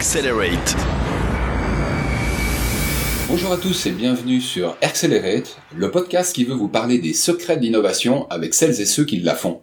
Accelerate. Bonjour à tous et bienvenue sur Accelerate, le podcast qui veut vous parler des secrets de l'innovation avec celles et ceux qui la font.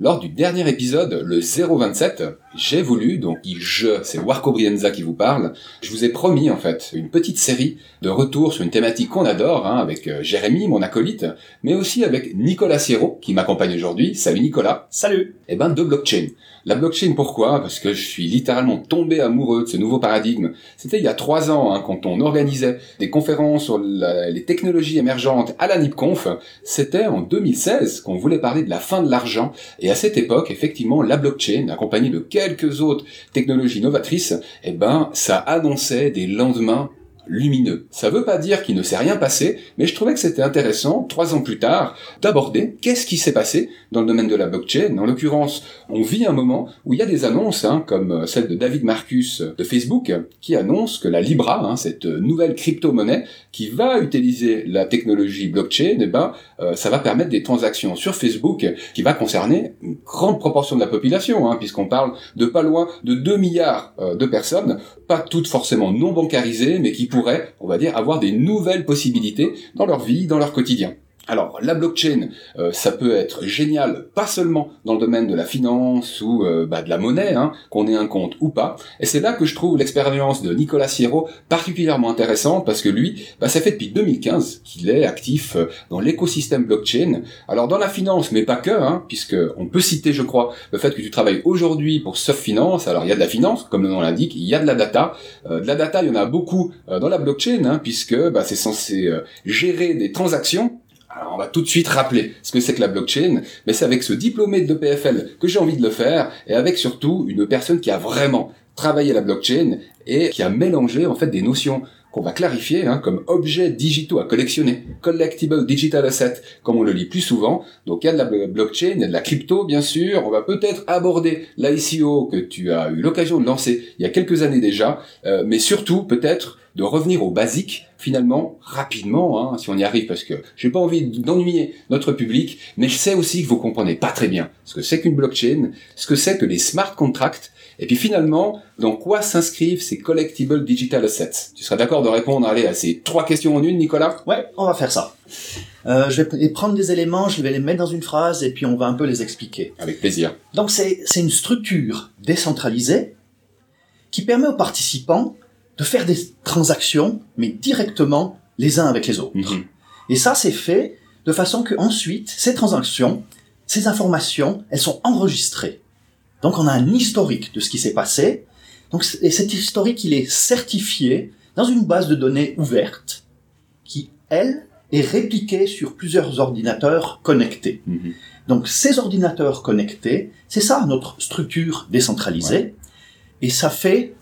Lors du dernier épisode, le 027, j'ai voulu, donc je, c'est Warco Brienza qui vous parle, je vous ai promis en fait une petite série de retours sur une thématique qu'on adore, hein, avec euh, Jérémy, mon acolyte, mais aussi avec Nicolas Sierro, qui m'accompagne aujourd'hui. Salut Nicolas Salut Eh ben, de blockchain. La blockchain, pourquoi? Parce que je suis littéralement tombé amoureux de ce nouveau paradigme. C'était il y a trois ans, hein, quand on organisait des conférences sur les technologies émergentes à la NIPConf. C'était en 2016 qu'on voulait parler de la fin de l'argent. Et à cette époque, effectivement, la blockchain, accompagnée de quelques autres technologies novatrices, eh ben, ça annonçait des lendemains lumineux. Ça veut pas dire qu'il ne s'est rien passé, mais je trouvais que c'était intéressant, trois ans plus tard, d'aborder qu'est-ce qui s'est passé dans le domaine de la blockchain. En l'occurrence, on vit un moment où il y a des annonces, hein, comme euh, celle de David Marcus de Facebook, qui annonce que la Libra, hein, cette nouvelle crypto-monnaie qui va utiliser la technologie blockchain, eh ben, euh, ça va permettre des transactions sur Facebook qui va concerner une grande proportion de la population, hein, puisqu'on parle de pas loin de 2 milliards euh, de personnes, pas toutes forcément non bancarisées, mais qui pourraient, on va dire, avoir des nouvelles possibilités dans leur vie, dans leur quotidien. Alors la blockchain, euh, ça peut être génial, pas seulement dans le domaine de la finance ou euh, bah, de la monnaie, hein, qu'on ait un compte ou pas. Et c'est là que je trouve l'expérience de Nicolas Sierro particulièrement intéressante parce que lui, bah, ça fait depuis 2015 qu'il est actif euh, dans l'écosystème blockchain. Alors dans la finance, mais pas que, hein, puisque on peut citer, je crois, le fait que tu travailles aujourd'hui pour Soft Finance. Alors il y a de la finance, comme le nom l'indique, il y a de la data. de la data, il y en a beaucoup dans la blockchain, hein, puisque bah, c'est censé gérer des transactions alors on va tout de suite rappeler ce que c'est que la blockchain, mais c'est avec ce diplômé de PFL que j'ai envie de le faire, et avec surtout une personne qui a vraiment travaillé la blockchain et qui a mélangé en fait des notions qu'on va clarifier hein, comme objets digitaux à collectionner, collectible digital asset, comme on le lit plus souvent. Donc il y a de la blockchain, il y a de la crypto bien sûr. On va peut-être aborder l'ICO que tu as eu l'occasion de lancer il y a quelques années déjà, euh, mais surtout peut-être de revenir aux basiques finalement rapidement, hein, si on y arrive, parce que j'ai pas envie d'ennuyer notre public, mais je sais aussi que vous comprenez pas très bien ce que c'est qu'une blockchain, ce que c'est que les smart contracts, et puis finalement, dans quoi s'inscrivent ces collectible digital assets? Tu seras d'accord de répondre allez, à ces trois questions en une, Nicolas? Ouais, on va faire ça. Euh, je vais prendre des éléments, je vais les mettre dans une phrase et puis on va un peu les expliquer. Avec plaisir. Donc c'est une structure décentralisée qui permet aux participants de faire des transactions, mais directement les uns avec les autres. Mhm. Et ça, c'est fait de façon que ensuite, ces transactions, ces informations, elles sont enregistrées. Donc, on a un historique de ce qui s'est passé. Donc, et cet historique, il est certifié dans une base de données ouverte qui, elle, est répliquée sur plusieurs ordinateurs connectés. Mhm. Donc, ces ordinateurs connectés, c'est ça notre structure décentralisée. Et ça fait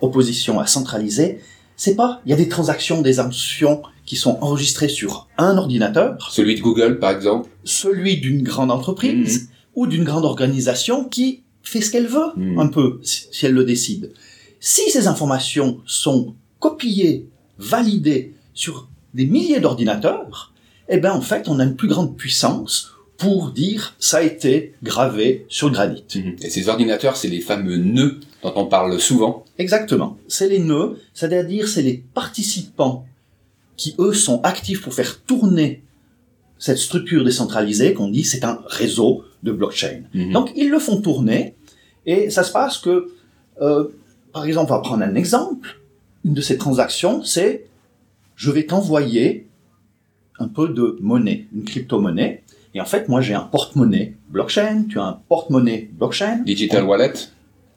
opposition à centraliser, c'est pas, il y a des transactions, des actions qui sont enregistrées sur un ordinateur. Celui de Google, par exemple. Celui d'une grande entreprise mhm. ou d'une grande organisation qui fait ce qu'elle veut, mhm. un peu, si elle le décide. Si ces informations sont copiées, validées sur des milliers d'ordinateurs, eh ben, en fait, on a une plus grande puissance pour dire ça a été gravé sur le granit. Mhm. Et ces ordinateurs, c'est les fameux nœuds dont on parle souvent. Exactement. C'est les nœuds, c'est-à-dire c'est les participants qui, eux, sont actifs pour faire tourner cette structure décentralisée qu'on dit c'est un réseau de blockchain. Mhm. Donc ils le font tourner et ça se passe que, euh, par exemple, on va prendre un exemple. Une de ces transactions, c'est je vais t'envoyer un peu de monnaie, une crypto-monnaie, et en fait, moi, j'ai un porte-monnaie blockchain, tu as un porte-monnaie blockchain. Digital wallet.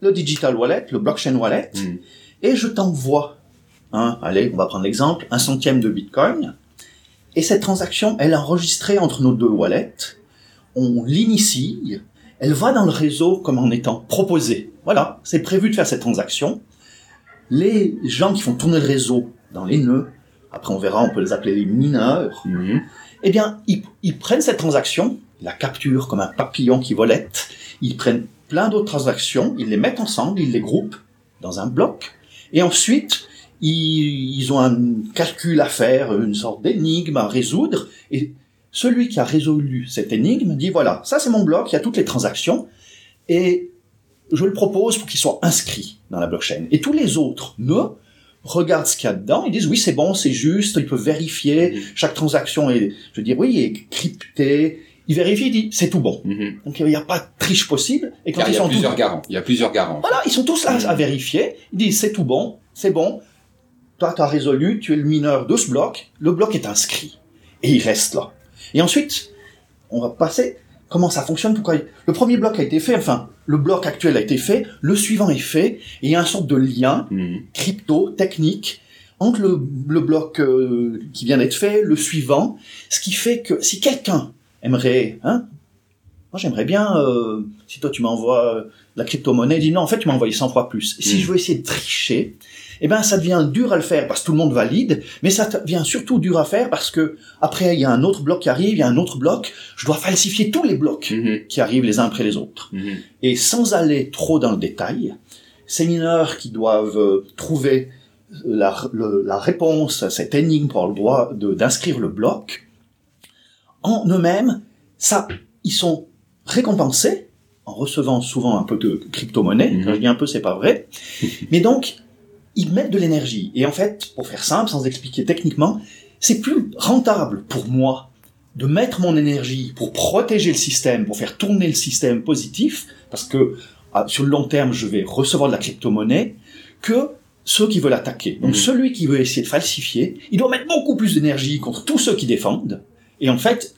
Le digital wallet, le blockchain wallet. Hmm. Et je t'envoie, hein, allez, on va prendre l'exemple, un centième de bitcoin. Et cette transaction, elle est enregistrée entre nos deux wallets. On l'initie. Elle va dans le réseau comme en étant proposée. Voilà, c'est prévu de faire cette transaction. Les gens qui font tourner le réseau dans les nœuds, après on verra, on peut les appeler les mineurs, hmm eh bien, ils, prennent cette transaction, ils la capturent comme un papillon qui volette, ils prennent plein d'autres transactions, ils les mettent ensemble, ils les groupent dans un bloc, et ensuite, ils, ils ont un calcul à faire, une sorte d'énigme à résoudre, et celui qui a résolu cette énigme dit, voilà, ça c'est mon bloc, il y a toutes les transactions, et je le propose pour qu'il soit inscrit dans la blockchain. Et tous les autres nœuds regardent ce qu'il y a dedans, ils disent oui c'est bon, c'est juste, ils peuvent vérifier, Mhm. chaque transaction est, je veux dire oui, est cryptée, ils vérifient, ils disent c'est tout bon. Mhm. Donc il n'y a pas de triche possible. Et quand Car il y a sont tous, plusieurs garants. Il y a plusieurs garants. voilà, ils sont tous là Mhm. à vérifier, ils disent c'est tout bon, c'est bon, toi tu as résolu, tu es le mineur de ce bloc, le bloc est inscrit. Et il reste là. Et ensuite, on va passer comment ça fonctionne, pourquoi le premier bloc a été fait, enfin le bloc actuel a été fait, le suivant est fait, et il y a un sorte de lien Mhm. crypto, technique, entre le, le bloc euh, qui vient d'être fait, le suivant, ce qui fait que si quelqu'un aimerait, hein, moi j'aimerais bien, euh, si toi tu m'envoies euh, la crypto-monnaie, dis non, en fait tu m'as envoyé 100 fois plus. Si Mm. je veux essayer de tricher, eh ben ça devient dur à le faire parce que tout le monde valide, mais ça devient surtout dur à faire parce que après il y a un autre bloc qui arrive, il y a un autre bloc, je dois falsifier tous les blocs Mhm. qui arrivent les uns après les autres. Mhm. Et sans aller trop dans le détail, ces mineurs qui doivent euh, trouver la, le- la réponse à cette énigme pour avoir le droit d'inscrire le bloc, en eux-mêmes, ça, ils sont récompensés en recevant souvent un peu de crypto-monnaie. Mhm. Quand je dis un peu, c'est pas vrai. Mais donc, ils mettent de l'énergie. Et en fait, pour faire simple, sans expliquer techniquement, c'est plus rentable pour moi de mettre mon énergie pour protéger le système, pour faire tourner le système positif, parce que ah, sur le long terme, je vais recevoir de la crypto-monnaie, que ceux qui veulent attaquer. Donc Mhm. celui qui veut essayer de falsifier, il doit mettre beaucoup plus d'énergie contre tous ceux qui défendent. Et en fait,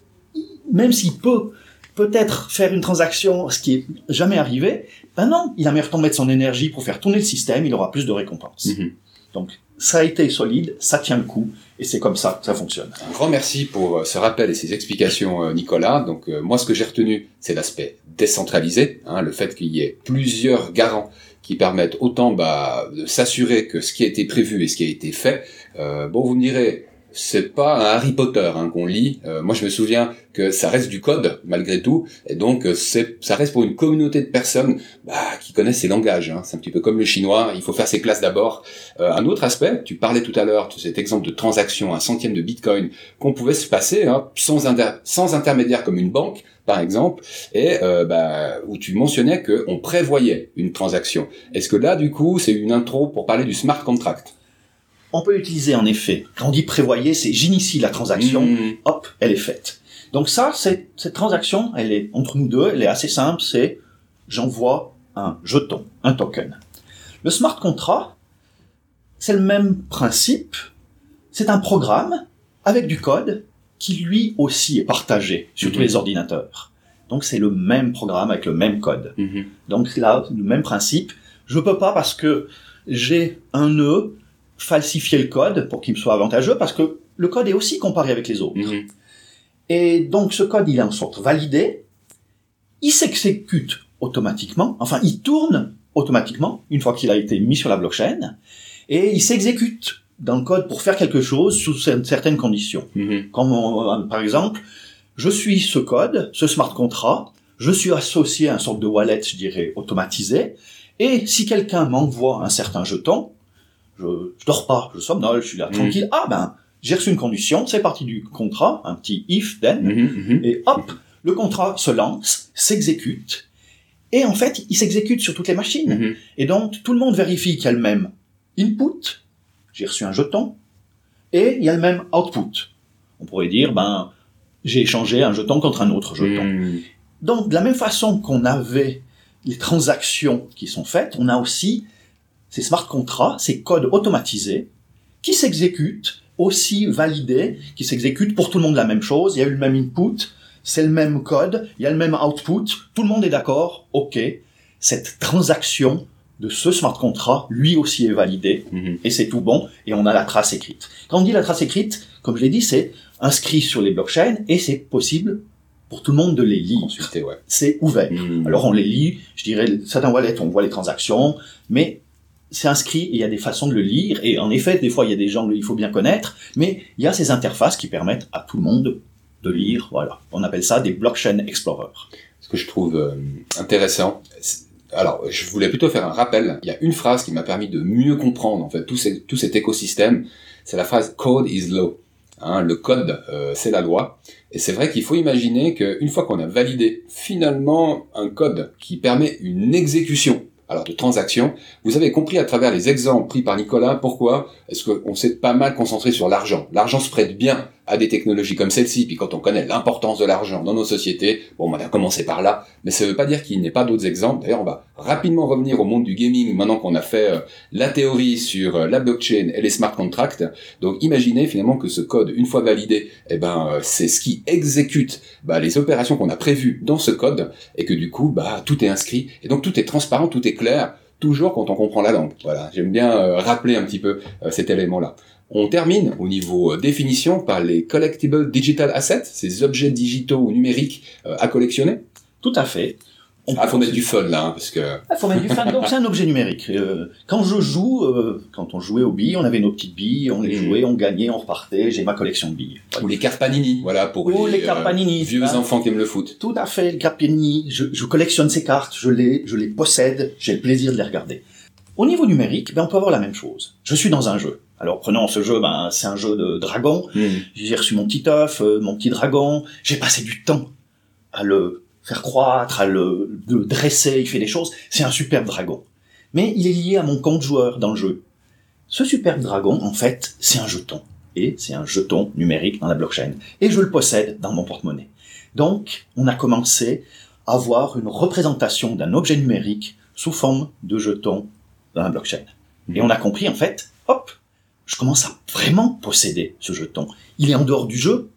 même s'il peut peut-être faire une transaction, ce qui est jamais arrivé, ben non, il a meilleur temps de mettre son énergie pour faire tourner le système, il aura plus de récompenses. Mhm. Donc ça a été solide, ça tient le coup, et c'est comme ça que ça fonctionne. Un grand merci pour euh, ce rappel et ces explications, euh, Nicolas. Donc euh, moi, ce que j'ai retenu, c'est l'aspect décentralisé, hein, le fait qu'il y ait plusieurs garants qui permettent autant bah, de s'assurer que ce qui a été prévu et ce qui a été fait. euh, bon, vous me direz, c'est pas un Harry Potter hein, qu'on lit. Euh, moi, je me souviens que ça reste du code malgré tout, et donc euh, c'est, ça reste pour une communauté de personnes bah, qui connaissent ces langages. Hein. C'est un petit peu comme le chinois. Il faut faire ses classes d'abord. Euh, un autre aspect, tu parlais tout à l'heure de cet exemple de transaction, un centième de Bitcoin, qu'on pouvait se passer hein, sans, inter- sans intermédiaire comme une banque, par exemple, et euh, bah, où tu mentionnais qu'on prévoyait une transaction. Est-ce que là, du coup, c'est une intro pour parler du smart contract? On peut utiliser en effet, quand on dit prévoyer, c'est j'initie la transaction, Mmh. hop, elle est faite. Donc ça, c'est- cette transaction, elle est entre nous deux, elle est assez simple, c'est j'envoie un jeton, un token. Le smart contract, c'est le même principe, c'est un programme avec du code qui lui aussi est partagé sur tous Mhm. les ordinateurs. Donc c'est le même programme avec le même code. Mhm. Donc là, le même principe. Je peux pas parce que j'ai un nœud falsifier le code pour qu'il me soit avantageux parce que le code est aussi comparé avec les autres. Mhm. Et donc ce code, il est en sorte validé, il s'exécute automatiquement, enfin il tourne automatiquement une fois qu'il a été mis sur la blockchain, et il s'exécute dans le code pour faire quelque chose sous cer- certaines conditions. Mhm. Comme on- par exemple, je suis ce code, ce smart contract, je suis associé à un sorte de wallet, je dirais, automatisé, et si quelqu'un m'envoie un certain jeton, je, je dors pas, je somnole, je suis là Mhm. tranquille, ah ben, j'ai reçu une condition, c'est parti du contrat, un petit if, then, Mhm. Mhm. et hop, le contrat se lance, s'exécute, et en fait, il s'exécute sur toutes les machines. Et donc, tout le monde vérifie qu'il y a le même input, j'ai reçu un jeton, et il y a le même output. On pourrait dire, ben, j'ai échangé un jeton contre un autre jeton. Donc, de la même façon qu'on avait les transactions qui sont faites, on a aussi ces smart contracts, ces codes automatisés, qui s'exécutent, aussi validés, qui s'exécutent pour tout le monde la même chose. Il y a eu le même input, c'est le même code, il y a le même output, tout le monde est d'accord, ok, cette transaction de ce smart contract, lui aussi est validée, Mhm. et c'est tout bon, et on a la trace écrite. Quand on dit la trace écrite, comme je l'ai dit, c'est inscrit sur les blockchains, et c'est possible pour tout le monde de les lire. Ouais. C'est ouvert. Mhm. Alors on les lit, je dirais, certains wallets, on voit les transactions, mais c'est inscrit et il y a des façons de le lire, et en effet, des fois, il y a des gens qu'il faut bien connaître, mais il y a ces interfaces qui permettent à tout le monde de lire, voilà. On appelle ça des blockchain explorers. Ce que je trouve euh, intéressant, alors je voulais plutôt faire un rappel. Il y a une phrase qui m'a permis de mieux comprendre en fait tout cet écosystème. C'est la phrase "code is law". Hein, le code, euh, c'est la loi. Et c'est vrai qu'il faut imaginer qu'une fois qu'on a validé finalement un code qui permet une exécution alors de transactions. Vous avez compris à travers les exemples pris par Nicolas pourquoi? Est-ce qu'on s'est pas mal concentré sur l'argent. L'argent se prête bien à des technologies comme celle-ci, puis quand on connaît l'importance de l'argent dans nos sociétés, bon, on a commencé par là, mais ça ne veut pas dire qu'il n'y ait pas d'autres exemples. D'ailleurs, on va rapidement revenir au monde du gaming maintenant qu'on a fait euh, la théorie sur euh, la blockchain et les smart contracts. Donc, imaginez finalement que ce code, une fois validé, eh ben, euh, c'est ce qui exécute bah, les opérations qu'on a prévues dans ce code, et que du coup, bah, tout est inscrit, et donc tout est transparent, tout est clair, toujours quand on comprend la langue. Voilà, j'aime bien rappeler un petit peu cet élément-là. On termine au niveau euh, définition par les collectible digital assets, ces objets digitaux ou numériques euh, à collectionner? Tout à fait. Il ah, faut mettre du fun là, hein, parce que. Ah, faut mettre du fun. Donc c'est un objet numérique. Euh, quand je joue, quand on jouait aux billes, on avait nos petites billes, on les mmh. jouait, on gagnait, on repartait. J'ai ma collection de billes. Ou les cartes Panini, voilà pour Ou les, cartes Panini, vieux enfants qui aiment le foot. Tout à fait, les cartes Panini. Je, je collectionne ces cartes, je les, je les possède, j'ai le plaisir de les regarder. Au niveau numérique, ben on peut avoir la même chose. Je suis dans un jeu. Alors prenons ce jeu, ben, c'est un jeu de dragon. Hmm. J'ai reçu mon petit œuf, euh, mon petit dragon. J'ai passé du temps à le faire croître, à le, dresser, il fait des choses. C'est un superbe dragon. Mais il est lié à mon compte joueur dans le jeu. Ce superbe dragon, en fait, c'est un jeton. Et c'est un jeton numérique dans la blockchain. Et je le possède dans mon porte-monnaie. Donc, on a commencé à avoir une représentation d'un objet numérique sous forme de jeton dans la blockchain. Et on a compris, en fait, hop, je commence à vraiment posséder ce jeton. Il est en dehors du jeu.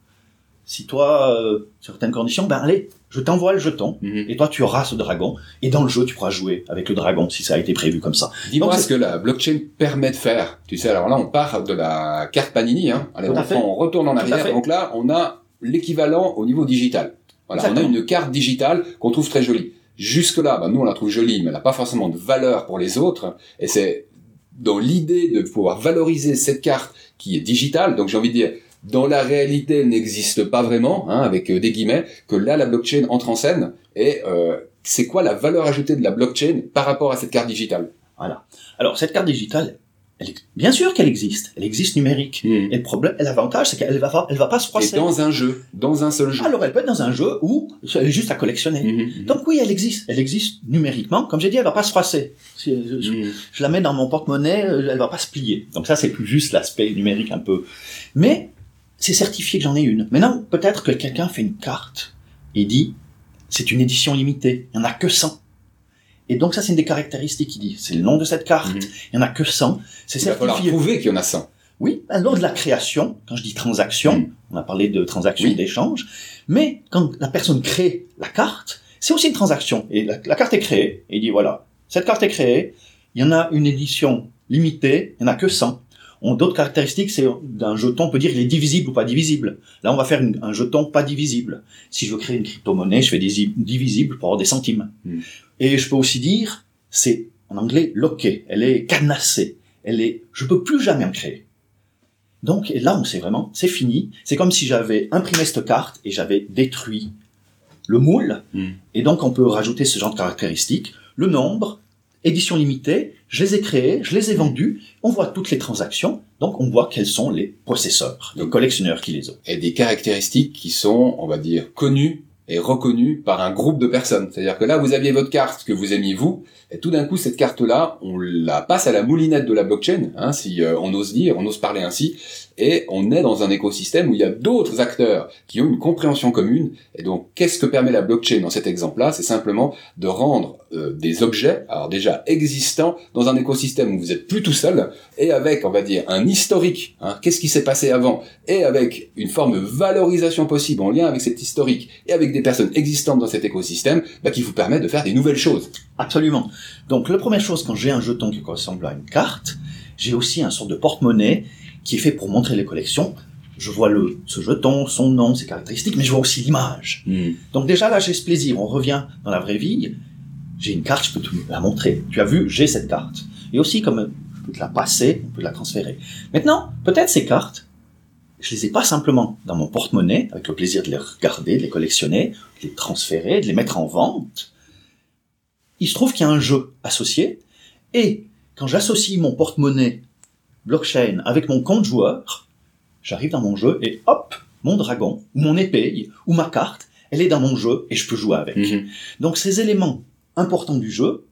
Si toi, euh, certaines conditions, ben allez, je t'envoie le jeton, mhm. et toi tu auras ce dragon, et dans le jeu tu pourras jouer avec le dragon si ça a été prévu comme ça. Dis-moi ce que la blockchain permet de faire. Tu sais, alors là on part de la carte Panini, hein. Allez, on, retourne en arrière, donc là on a l'équivalent au niveau digital. Voilà, on a une carte digitale qu'on trouve très jolie. Jusque là, ben, nous on la trouve jolie, mais elle n'a pas forcément de valeur pour les autres, et c'est dans l'idée de pouvoir valoriser cette carte qui est digitale, donc j'ai envie de dire, dans la réalité, elle n'existe pas vraiment, hein, avec euh, des guillemets, que là, la blockchain entre en scène, et euh, c'est quoi la valeur ajoutée de la blockchain par rapport à cette carte digitale? Voilà. Alors, cette carte digitale, bien sûr qu'elle existe, elle existe numérique. Hmm. Et le problème, l'avantage, c'est qu'elle va, elle va pas se froisser. Et dans un jeu, dans un seul jeu. Alors elle peut être dans un jeu où elle est juste à collectionner. Hmm, hmm, Donc oui, elle existe, elle existe numériquement. Comme j'ai dit, elle va pas se froisser. Je, la mets dans mon porte-monnaie, euh, elle va pas se plier. Donc ça, c'est plus juste l'aspect numérique un peu. Mais c'est certifié que j'en ai une. Maintenant, peut-être que quelqu'un fait une carte et dit, c'est une édition limitée. Il y en a que 100. Et donc ça, c'est une des caractéristiques qu'il dit. C'est le nom de cette carte. Mhm. Il y en a que 100. C'est Il va falloir prouver qu'il y en a 100. Oui, lors de la création, quand je dis transaction, mhm. on a parlé de transaction d'échange, mais quand la personne crée la carte, c'est aussi une transaction. Et la, carte est créée, et il dit voilà, cette carte est créée, il y en a une édition limitée, il n'y en a que 100 d'autres caractéristiques, c'est d'un jeton, on peut dire il est divisible ou pas divisible. Là, on va faire un jeton pas divisible. Si je veux créer une crypto-monnaie, je fais des divisible pour avoir des centimes. Hmm. Et je peux aussi dire, c'est en anglais locké, elle est cadenassée, elle est, je peux plus jamais en créer. Donc et là, on sait vraiment, c'est fini. C'est comme si j'avais imprimé cette carte et j'avais détruit le moule. Hmm. Et donc, on peut rajouter ce genre de caractéristiques. Le nombre, édition limitée, je les ai créés, je les ai vendus, on voit toutes les transactions, donc on voit quels sont les possesseurs, les collectionneurs qui les ont. Et des caractéristiques qui sont, on va dire, connues et reconnues par un groupe de personnes. C'est-à-dire que là, vous aviez votre carte que vous aimiez vous, et tout d'un coup, cette carte-là, on la passe à la moulinette de la blockchain, hein, si euh, on ose dire, on ose parler ainsi, et on est dans un écosystème où il y a d'autres acteurs qui ont une compréhension commune. Et donc, qu'est-ce que permet la blockchain dans cet exemple-là? C'est simplement de rendre euh, des objets, alors déjà existants, dans un écosystème où vous êtes plus tout seul, et avec, on va dire, un historique, hein, qu'est-ce qui s'est passé avant, et avec une forme de valorisation possible en lien avec cet historique, et avec des personnes existantes dans cet écosystème, bah, qui vous permet de faire des nouvelles choses. Absolument. Donc, la première chose, quand j'ai un jeton qui ressemble à une carte, j'ai aussi un sort de porte-monnaie qui est fait pour montrer les collections. Je vois le, ce jeton, son nom, ses caractéristiques, mais je vois aussi l'image. Hmm. Donc déjà là, j'ai ce plaisir. On revient dans la vraie vie. J'ai une carte, je peux te la montrer. Tu as vu, j'ai cette carte. Et aussi, comme je peux te la passer, on peut la transférer. Maintenant, peut-être ces cartes, je les ai pas simplement dans mon porte-monnaie, avec le plaisir de les regarder, de les collectionner, de les transférer, de les mettre en vente. Il se trouve qu'il y a un jeu associé, et quand j'associe mon porte-monnaie blockchain avec mon compte joueur, j'arrive dans mon jeu et hop, mon dragon, ou mon épée, ou ma carte, elle est dans mon jeu et je peux jouer avec. Mhm. Donc ces éléments importants du jeu,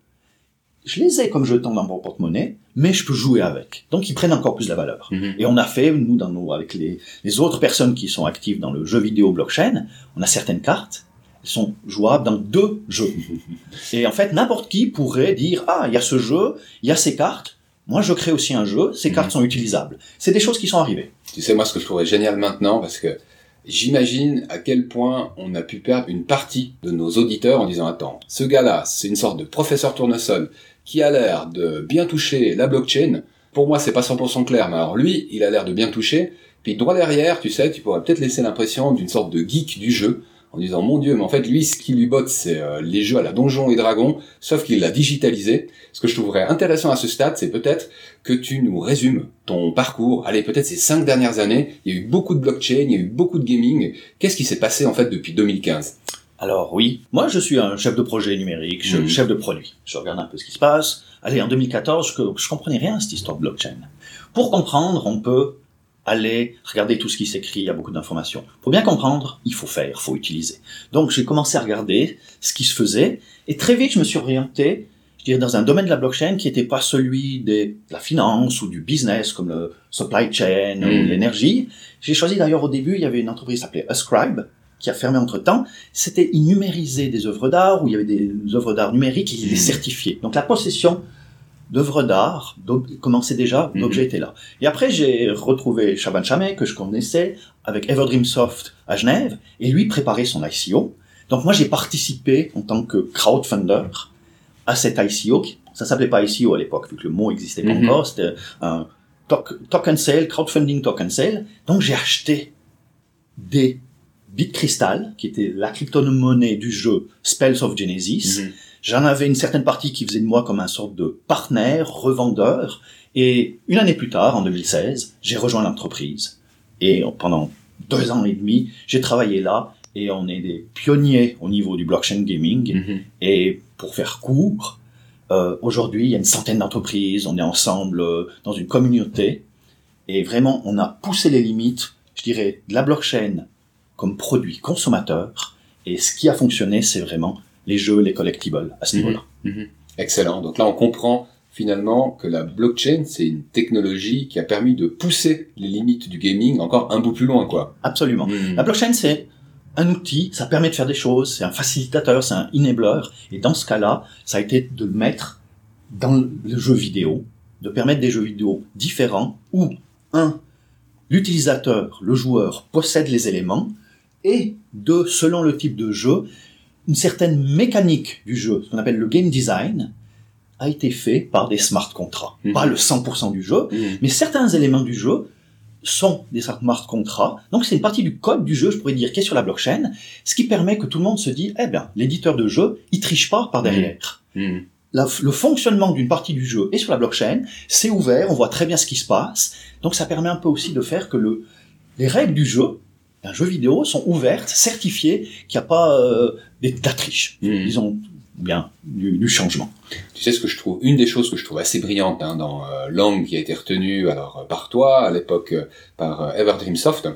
je les ai comme jetons dans mon porte-monnaie, mais je peux jouer avec. Donc ils prennent encore plus de la valeur. Mhm. Et on a fait, nous, dans nos, avec les, les autres personnes qui sont actives dans le jeu vidéo blockchain, on a certaines cartes, elles sont jouables dans deux jeux. Et en fait, n'importe qui pourrait dire, ah, il y a ce jeu, il y a ces cartes, moi je crée aussi un jeu, ces cartes sont utilisables. C'est des choses qui sont arrivées. Tu sais, moi, ce que je trouverais génial maintenant, parce que j'imagine à quel point on a pu perdre une partie de nos auditeurs en disant, attends, ce gars-là, c'est une sorte de professeur tournesol qui a l'air de bien toucher la blockchain. Pour moi, c'est pas 100% clair, mais alors lui, il a l'air de bien toucher. Puis droit derrière, tu sais, tu pourrais peut-être laisser l'impression d'une sorte de geek du jeu, en disant mon dieu, mais en fait lui, ce qui lui botte, c'est euh, les jeux à la donjon et dragon, sauf qu'il l'a digitalisé. Ce que je trouverais intéressant à ce stade, c'est peut-être que tu nous résumes ton parcours. Allez, peut-être ces cinq dernières années, il y a eu beaucoup de blockchain, il y a eu beaucoup de gaming. Qu'est-ce qui s'est passé en fait depuis 2015 Alors oui, moi je suis un chef de projet numérique, je- Mhm. chef de produit. Je regarde un peu ce qui se passe. Allez, en 2014, je, je comprenais rien à cette histoire de blockchain. Pour comprendre, on peut aller regarder tout ce qui s'écrit, il y a beaucoup d'informations. Pour bien comprendre, il faut faire, il faut utiliser. Donc j'ai commencé à regarder ce qui se faisait, et très vite je me suis orienté, je dirais, dans un domaine de la blockchain qui n'était pas celui des- de la finance ou du business, comme le supply chain ou l'énergie. J'ai choisi d'ailleurs au début, il y avait une entreprise qui s'appelait Ascribe, qui a fermé entre temps, c'était il numérisait des œuvres d'art où il y avait des œuvres d'art numériques et il les Mhm. certifiait. Donc la possession d'œuvres d'art commençait déjà, Mhm. l'objet était là. Et après j'ai retrouvé Shaban Chamet que je connaissais avec Everdream Soft à Genève et lui préparait son ICO. Donc moi j'ai participé en tant que crowdfunder à cet ICO. Ça s'appelait pas ICO à l'époque vu que le mot existait pas Mhm. encore. C'était un token sale, crowdfunding token sale. Donc j'ai acheté des Bitcrystal, qui était la crypto-monnaie du jeu Spells of Genesis. Mhm. J'en avais une certaine partie qui faisait de moi comme un sorte de partenaire, revendeur. Et une année plus tard, en 2016, j'ai rejoint l'entreprise. Et pendant deux ans et demi, j'ai travaillé là. Et on est des pionniers au niveau du blockchain gaming. Mhm. Et pour faire court, euh, aujourd'hui, il y a une centaine d'entreprises, on est ensemble euh, dans une communauté, et vraiment, on a poussé les limites, je dirais, de la blockchain comme produit consommateur, et ce qui a fonctionné, c'est vraiment les jeux, les collectibles à ce Mhm. niveau-là. Mhm. Excellent. Donc là, on comprend finalement que la blockchain, c'est une technologie qui a permis de pousser les limites du gaming encore un bout plus loin, quoi. Absolument. Mhm. La blockchain, c'est un outil, ça permet de faire des choses, c'est un facilitateur, c'est un enabler, et dans ce cas-là, ça a été de le mettre dans le jeu vidéo, de permettre des jeux vidéo différents où, un, l'utilisateur, le joueur, possède les éléments, et deux, selon le type de jeu, une certaine mécanique du jeu, ce qu'on appelle le game design, a été fait par des smart contracts. Mhm. Pas le 100% du jeu, Mhm. mais certains éléments du jeu sont des smart contracts. Donc c'est une partie du code du jeu, je pourrais dire, qui est sur la blockchain, ce qui permet que tout le monde se dit, eh bien, l'éditeur de jeu, il triche pas par derrière. La- le fonctionnement d'une partie du jeu est sur la blockchain, c'est ouvert, on voit très bien ce qui se passe. Donc ça permet un peu aussi de faire que le, les règles du jeu, d'un jeu vidéo, sont ouvertes, certifiées, qu'il n'y a pas euh, des- de la triche, disons bien, du, du changement. Tu sais ce que je trouve, une des choses que je trouve assez brillante hein, dans euh, Lang qui a été retenue alors euh, par toi à l'époque euh, par euh, Everdream Soft,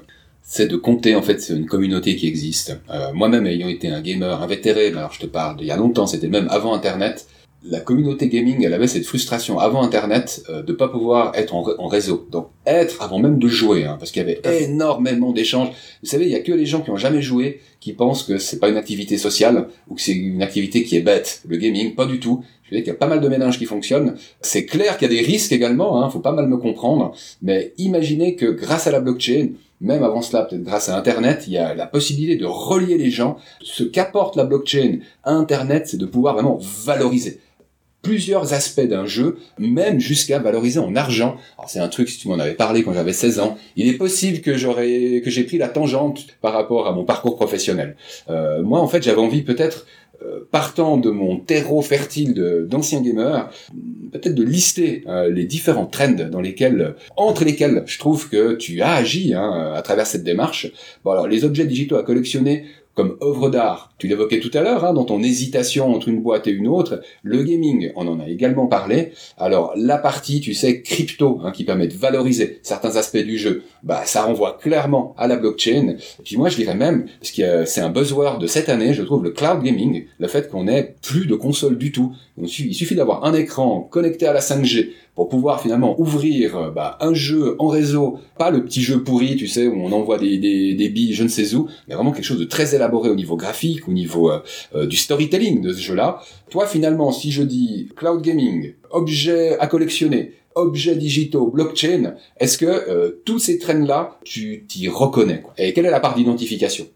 c'est de compter en fait une communauté qui existe. Euh, Moi-même ayant été un gamer invétéré, alors je te parle d'il y a longtemps, c'était même avant Internet. La communauté gaming, elle avait cette frustration avant Internet euh, de pas pouvoir être en, ré- en réseau. Donc être avant même de jouer, hein, parce qu'il y avait énormément d'échanges. Vous savez, il y a que les gens qui ont jamais joué qui pensent que c'est pas une activité sociale ou que c'est une activité qui est bête. Le gaming, pas du tout. Je veux dire qu'il y a pas mal de ménages qui fonctionnent. C'est clair qu'il y a des risques également, hein, faut pas mal me comprendre. Mais imaginez que grâce à la blockchain, même avant cela, peut-être grâce à Internet, il y a la possibilité de relier les gens. Ce qu'apporte la blockchain à Internet, c'est de pouvoir vraiment valoriser plusieurs aspects d'un jeu, même jusqu'à valoriser en argent. Alors c'est un truc, si tu m'en avais parlé quand j'avais 16 ans, il est possible que j'aurais, que j'ai pris la tangente par rapport à mon parcours professionnel. Euh, moi, en fait, j'avais envie peut-être, euh, partant de mon terreau fertile d'anciens gamers, peut-être de lister euh, les différents trends dans lesquels, entre lesquels je trouve que tu as agi hein, à travers cette démarche. Bon alors les objets digitaux à collectionner comme œuvre d'art, tu l'évoquais tout à l'heure hein, dans ton hésitation entre une boîte et une autre, le gaming, on en a également parlé. Alors la partie, tu sais, crypto, hein, qui permet de valoriser certains aspects du jeu, bah ça renvoie clairement à la blockchain. Et puis moi je dirais même, parce que c'est un buzzword de cette année, je trouve le cloud gaming, le fait qu'on ait plus de consoles du tout. il suffit d'avoir un écran connecté à la 5G pour pouvoir finalement ouvrir euh, bah, un jeu en réseau, pas le petit jeu pourri, tu sais, où on envoie des, des, des billes, je ne sais où, mais vraiment quelque chose de très élaboré au niveau graphique, au niveau euh, euh, du storytelling de ce jeu-là. Toi, finalement, si je dis cloud gaming, objet à collectionner, objets digitaux, blockchain, est-ce que tous ces trends-là, tu t'y reconnais quoi? Et quelle est la part d'identification?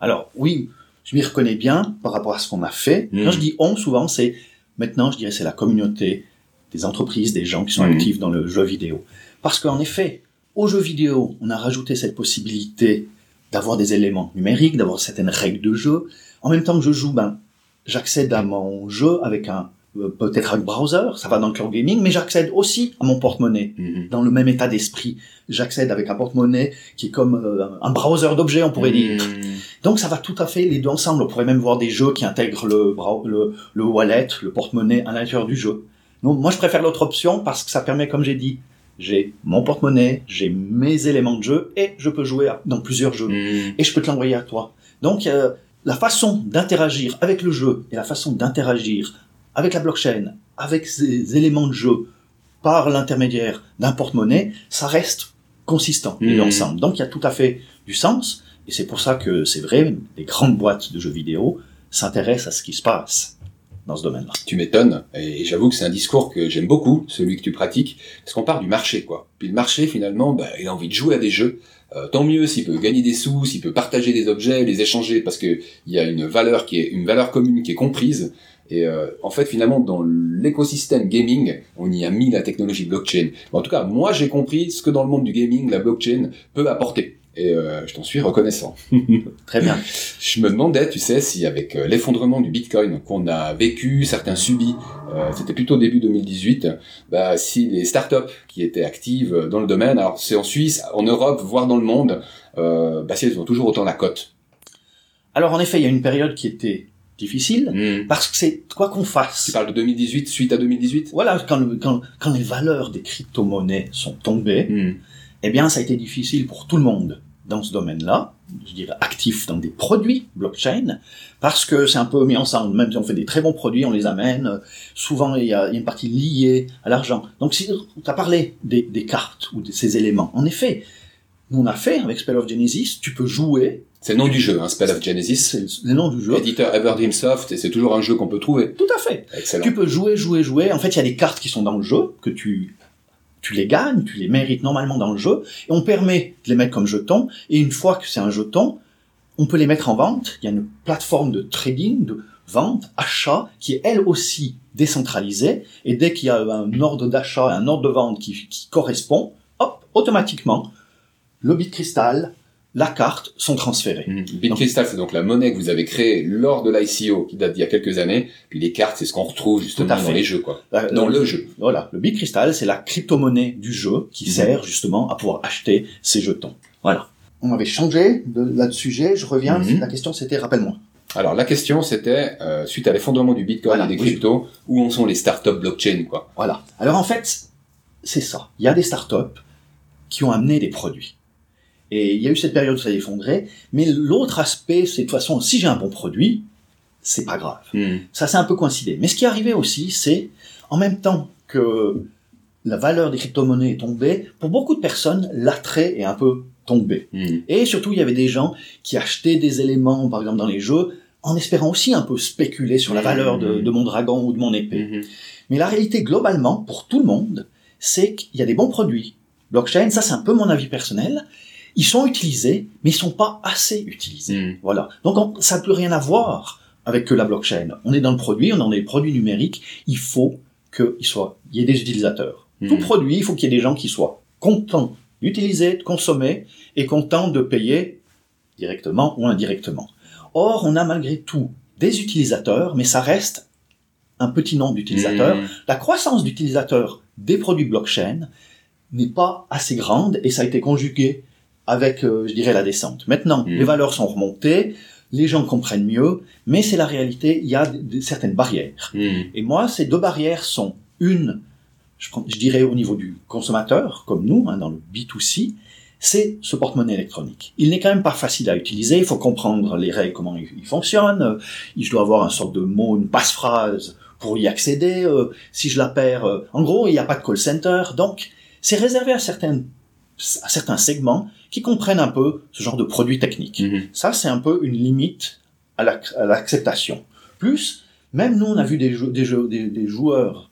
Alors oui, je m'y reconnais bien par rapport à ce qu'on a fait. Quand hmm. je dis on, souvent c'est maintenant, je dirais c'est la communauté, des entreprises, des gens qui sont mhm. actifs dans le jeu vidéo. Parce qu'en effet, au jeu vidéo, on a rajouté cette possibilité d'avoir des éléments numériques, d'avoir certaines règles de jeu. En même temps que je joue, ben, j'accède à mon jeu avec un euh, peut-être un browser, ça va dans le cloud gaming, mais j'accède aussi à mon porte-monnaie mhm. dans le même état d'esprit. J'accède avec un porte-monnaie qui est comme euh, un browser d'objets, on pourrait dire. Mhm. Donc ça va tout à fait les deux ensemble. On pourrait même voir des jeux qui intègrent le, le, le wallet, le porte-monnaie à l'intérieur du jeu. Non, moi je préfère l'autre option parce que ça permet, comme j'ai dit, j'ai mon porte-monnaie, j'ai mes éléments de jeu et je peux jouer dans plusieurs jeux hmm. et je peux te l'envoyer à toi. Donc euh, la façon d'interagir avec le jeu et la façon d'interagir avec la blockchain, avec ces éléments de jeu par l'intermédiaire d'un porte-monnaie, ça reste consistant et mmh. ensemble. Donc il y a tout à fait du sens et c'est pour ça que c'est vrai, les grandes boîtes de jeux vidéo s'intéressent à ce qui se passe dans ce domaine-là. Tu m'étonnes, et j'avoue que c'est un discours que j'aime beaucoup, celui que tu pratiques, parce qu'on part du marché, quoi. Puis le marché, finalement, bah, il a envie de jouer à des jeux. Euh, tant mieux s'il peut gagner des sous, s'il peut partager des objets, les échanger, parce que il y a une valeur qui est une valeur commune qui est comprise. Et euh, en fait, finalement, dans l'écosystème gaming, on y a mis la technologie blockchain. En tout cas, moi, j'ai compris ce que dans le monde du gaming, la blockchain peut apporter et euh, je t'en suis reconnaissant. Très bien. Je me demandais, tu sais, si avec euh, l'effondrement du Bitcoin qu'on a vécu, certains subis, euh, c'était plutôt début 2018, bah, si les startups qui étaient actives dans le domaine, alors c'est en Suisse, en Europe, voire dans le monde, bah, si elles ont toujours autant la cote. Alors en effet, il y a une période qui était difficile hmm. parce que c'est quoi qu'on fasse. Tu parles de 2018 suite à 2018 Voilà, quand, quand, quand les valeurs des crypto-monnaies sont tombées, hmm eh bien, ça a été difficile pour tout le monde dans ce domaine-là, je dirais actif dans des produits blockchain, parce que c'est un peu mis ensemble. Même si on fait des très bons produits, on les amène. Souvent, il y a, une partie liée à l'argent. Donc, si tu as parlé des, cartes ou de ces éléments, en effet, nous on a fait avec Spell of Genesis, tu peux jouer. C'est le nom du jeu, hein, Spell of Genesis. C'est le nom du jeu. Éditeur Everdream Soft, et c'est toujours un jeu qu'on peut trouver. Tout à fait. Excellent. Tu peux jouer, jouer, jouer. En fait, il y a des cartes qui sont dans le jeu que tu tu les gagnes, tu les mérites normalement dans le jeu, et on permet de les mettre comme jetons, et une fois que c'est un jeton, on peut les mettre en vente. Il y a une plateforme de trading, de vente, achat, qui est elle aussi décentralisée, et dès qu'il y a un ordre d'achat et un ordre de vente qui, qui correspond, hop, automatiquement, le bit cristal la carte sont transférées. Mmh. Bitcrystal, c'est donc la monnaie que vous avez créée lors de l'ICO qui date d'il y a quelques années. Puis les cartes, c'est ce qu'on retrouve justement dans les jeux, quoi. dans le, jeu. Voilà. Le Bitcrystal, c'est la crypto-monnaie du jeu qui mmh. sert justement à pouvoir acheter ces jetons. Voilà. On avait changé de, là de sujet. Je reviens. Mmh. La question, c'était, rappelle-moi. Alors la question c'était euh, suite à l'effondrement du Bitcoin et des cryptos, où en sont les startups blockchain quoi? Voilà. Alors en fait, c'est ça. Il y a des startups qui ont amené des produits. Et il y a eu cette période où ça a effondré. Mais l'autre aspect, c'est de toute façon, si j'ai un bon produit, c'est pas grave. Hmm. Ça s'est un peu coïncidé. Mais ce qui est arrivé aussi, c'est en même temps que la valeur des crypto-monnaies est tombée, pour beaucoup de personnes, l'attrait est un peu tombé. Hmm. Et surtout, il y avait des gens qui achetaient des éléments, par exemple dans les jeux, en espérant aussi un peu spéculer sur la valeur de, de mon dragon ou de mon épée. Hmm. Mais la réalité, globalement, pour tout le monde, c'est qu'il y a des bons produits. Blockchain, ça c'est un peu mon avis personnel, ils sont utilisés, mais ils sont pas assez utilisés. Hmm. Voilà. Donc ça n'a plus rien à voir avec que la blockchain. On est dans le produit, on est dans les produits numériques. Il faut qu'il soit, il y ait des utilisateurs. Hmm. Tout produit, il faut qu'il y ait des gens qui soient contents d'utiliser, de consommer et contents de payer directement ou indirectement. Or, on a malgré tout des utilisateurs, mais ça reste un petit nombre d'utilisateurs. Hmm. La croissance d'utilisateurs des produits blockchain n'est pas assez grande et ça a été conjugué avec, euh, je dirais, la descente. Maintenant, hmm. les valeurs sont remontées, les gens comprennent mieux, mais c'est la réalité, il y a certaines barrières. Hmm. Et moi, ces deux barrières sont une, je, je, dirais au niveau du consommateur, comme nous, hein, dans le B2C, c'est ce porte-monnaie électronique. Il n'est quand même pas facile à utiliser, il faut comprendre les règles, comment il, il fonctionne, je dois avoir un sorte de mot, une passe-phrase pour y accéder, euh, si je la perds, euh, en gros, il n'y a pas de call center, donc c'est réservé à certaines à certains segments qui comprennent un peu ce genre de produits techniques. Mhm. Ça, c'est un peu une limite à l'ac- à l'acceptation. Plus, même nous, on a vu des, jeux, des, jeux, des, des joueurs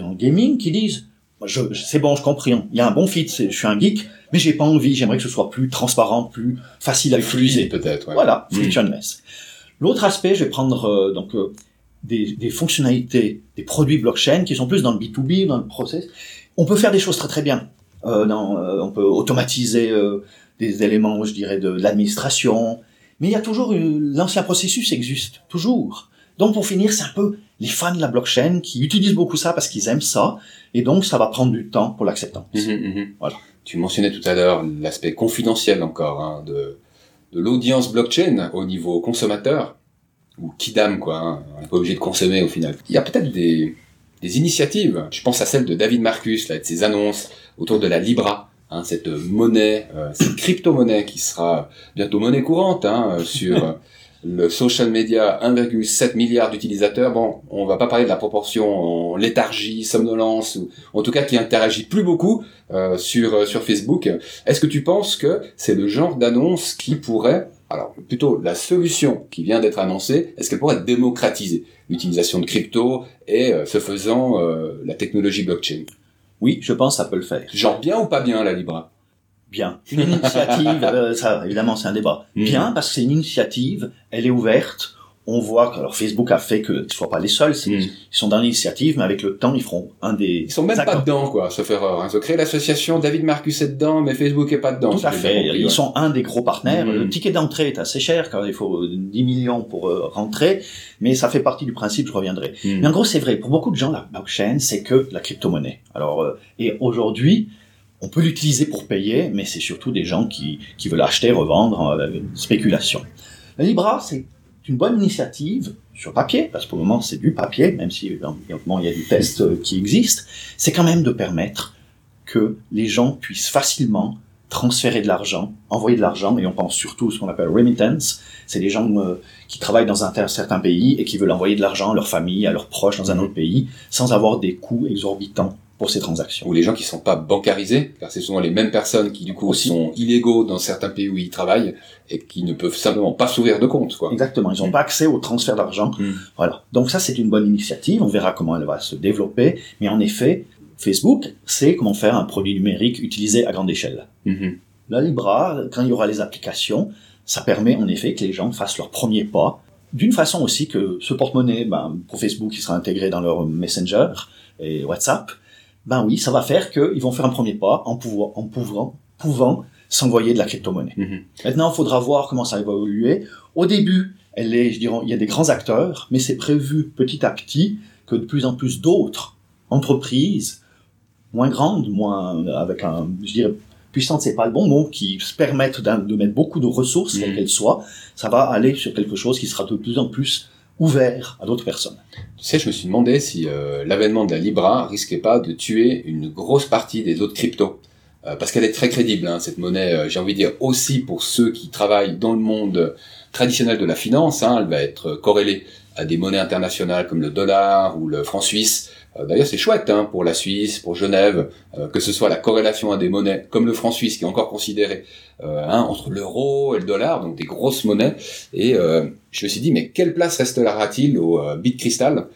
en gaming qui disent je, je- c'est bon, je comprends, il y a un bon fit, je suis un geek, mais j'ai pas envie, j'aimerais que ce soit plus transparent, plus facile à utiliser. Peut-être. Ouais. Voilà, Mm. frictionless. L'autre aspect, je vais prendre euh, donc euh, des, des fonctionnalités, des produits blockchain qui sont plus dans le B2B, dans le process. On peut faire des choses très très bien. Euh, euh, on peut automatiser euh, des éléments, je dirais, de l'administration. Mais il y a toujours l'ancien processus existe toujours. Donc pour finir, c'est un peu les fans de la blockchain qui utilisent beaucoup ça parce qu'ils aiment ça, et donc ça va prendre du temps pour l'acceptance. Mhm, mhm. Voilà. Tu mentionnais tout à l'heure l'aspect confidentiel encore hein, de, de l'audience blockchain au niveau consommateur, ou kidam quoi, hein, on n'est pas obligé de consommer au final. Il y a peut-être des, des initiatives, je pense à celle de David Marcus, là, de ses annonces autour de la Libra, hein, cette monnaie, euh, cette crypto-monnaie qui sera bientôt monnaie courante hein, euh, sur euh, le social media, 1,7 milliard d'utilisateurs. Bon, on va pas parler de la proportion en léthargie, somnolence, ou en tout cas qui interagit plus beaucoup euh, sur euh, sur Facebook. Est-ce que tu penses que c'est le genre d'annonce qui pourrait, alors plutôt la solution qui vient d'être annoncée, est-ce qu'elle pourrait démocratiser l'utilisation de crypto et euh, ce faisant euh, la technologie blockchain? Oui, je pense que ça peut le faire. Genre bien ou pas bien la Libra? Bien. Une initiative, euh, ça, évidemment, c'est un débat. Mhm. Bien, parce que c'est une initiative, elle est ouverte. On voit que, alors Facebook a fait que ne soient pas les seuls, Mhm. ils sont dans l'initiative, mais avec le temps, ils feront un des... Ils sont même pas dedans, quoi, sauf erreur. Hein. Ils ont créé l'association, David Marcus est dedans, mais Facebook est pas dedans. Tout à fait. compris, Ils ouais. sont un des gros partenaires. Mhm. Le ticket d'entrée est assez cher, car il faut euh, 10 millions pour euh, rentrer, mais ça fait partie du principe, je reviendrai. Mhm. Mais en gros, c'est vrai, pour beaucoup de gens, la blockchain, c'est que la crypto-monnaie. Alors, euh, et aujourd'hui, on peut l'utiliser pour payer, mais c'est surtout des gens qui, qui veulent acheter, revendre, euh, spéculation. La Libra, c'est une bonne initiative sur papier, parce que pour le moment, c'est du papier, même si évidemment, il y a des tests euh, qui existent. C'est quand même de permettre que les gens puissent facilement transférer de l'argent, envoyer de l'argent, et on pense surtout à ce qu'on appelle remittance. C'est des gens euh, qui travaillent dans un certain pays et qui veulent envoyer de l'argent à leur famille, à leurs proches dans un autre pays, sans avoir des coûts exorbitants pour ces transactions. Ou les gens qui sont pas bancarisés, car c'est souvent les mêmes personnes qui du coup Aussi. sont illégaux dans certains pays où ils travaillent et qui ne peuvent simplement pas s'ouvrir de compte, quoi. Exactement, ils n'ont pas accès au transfert d'argent. Mm. Voilà. Donc ça, c'est une bonne initiative. On verra comment elle va se développer. Mais en effet, Facebook sait comment faire un produit numérique utilisé à grande échelle. Mhm. La Libra, quand il y aura les applications, ça permet en effet que les gens fassent leur premier pas. D'une façon aussi que ce porte-monnaie, ben, pour Facebook, qui sera intégré dans leur Messenger et WhatsApp, ben oui, ça va faire qu'ils vont faire un premier pas en pouvant, en pouvant, pouvant s'envoyer de la crypto-monnaie. Mhm. Maintenant, il faudra voir comment ça va évoluer. Au début, elle est, je dirais, il y a des grands acteurs, mais c'est prévu petit à petit que de plus en plus d'autres entreprises, moins grandes, moins avec un, je dirais, puissante, c'est pas le bon mot, qui se permettent de mettre beaucoup de ressources, quelles Mhm. qu'elles soient, ça va aller sur quelque chose qui sera de plus en plus ouvert à d'autres personnes. Tu sais, je me suis demandé si euh, l'avènement de la Libra risquait pas de tuer une grosse partie des autres cryptos. Euh, parce qu'elle est très crédible, hein, cette monnaie, euh, j'ai envie de dire, aussi pour ceux qui travaillent dans le monde traditionnel de la finance. Hein, elle va être corrélée à des monnaies internationales comme le dollar ou le franc suisse. Euh, D'ailleurs, c'est chouette hein, pour la Suisse, pour Genève, euh, que ce soit la corrélation à des monnaies comme le franc suisse, qui est encore considéré euh, hein, entre l'euro et le dollar, donc des grosses monnaies. Et euh, je me suis dit, mais quelle place restera-t-il au bit cristal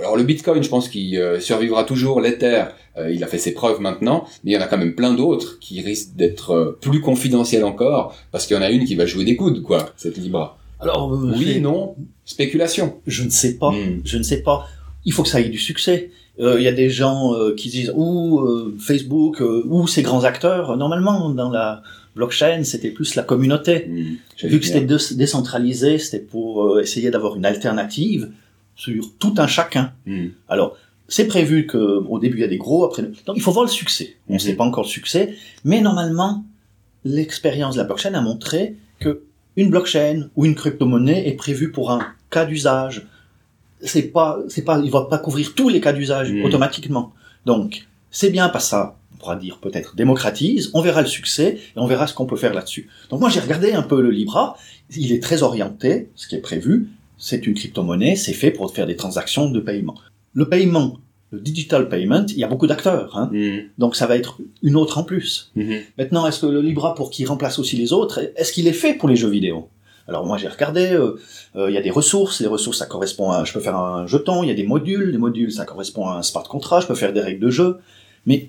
alors le Bitcoin, je pense qu'il survivra toujours. L'Ether, il a fait ses preuves maintenant, mais il y en a quand même plein d'autres qui risquent d'être plus confidentiels encore, parce qu'il y en a une qui va jouer des coudes, quoi, cette Libra. Alors, euh, Oui, non, spéculation. je ne sais pas. Hmm. Je ne sais pas. Il faut que ça ait du succès. Euh, Il y a des gens euh, qui disent ou euh, Facebook ou ces grands acteurs. Normalement, dans la blockchain, c'était plus la communauté. J'allais Vu que c'était décentralisé, c'était pour essayer d'avoir une alternative sur tout un chacun. Hmm. Alors, c'est prévu que au début il y a des gros, après donc il faut voir le succès. On ne Mhm. sait pas encore le succès, mais normalement l'expérience de la blockchain a montré que une blockchain ou une crypto-monnaie est prévue pour un cas d'usage. C'est pas, c'est pas, il va pas couvrir tous les cas d'usage Mhm. automatiquement. Donc, c'est bien que ça on pourra dire peut-être démocratise, on verra le succès et on verra ce qu'on peut faire là-dessus. Donc moi j'ai regardé un peu le Libra, il est très orienté, ce qui est prévu, c'est une crypto-monnaie, c'est fait pour faire des transactions de paiement. Le paiement, le digital payment, il y a beaucoup d'acteurs, hein. Mhm. donc ça va être une autre en plus. Mhm. Maintenant, est-ce que le Libra, pour qu'il remplace aussi les autres, est-ce qu'il est fait pour les jeux vidéo? Alors moi j'ai regardé, euh, euh, il y a des ressources, les ressources ça correspond à, je peux faire un jeton, il y a des modules, les modules ça correspond à un smart contract, je peux faire des règles de jeu, mais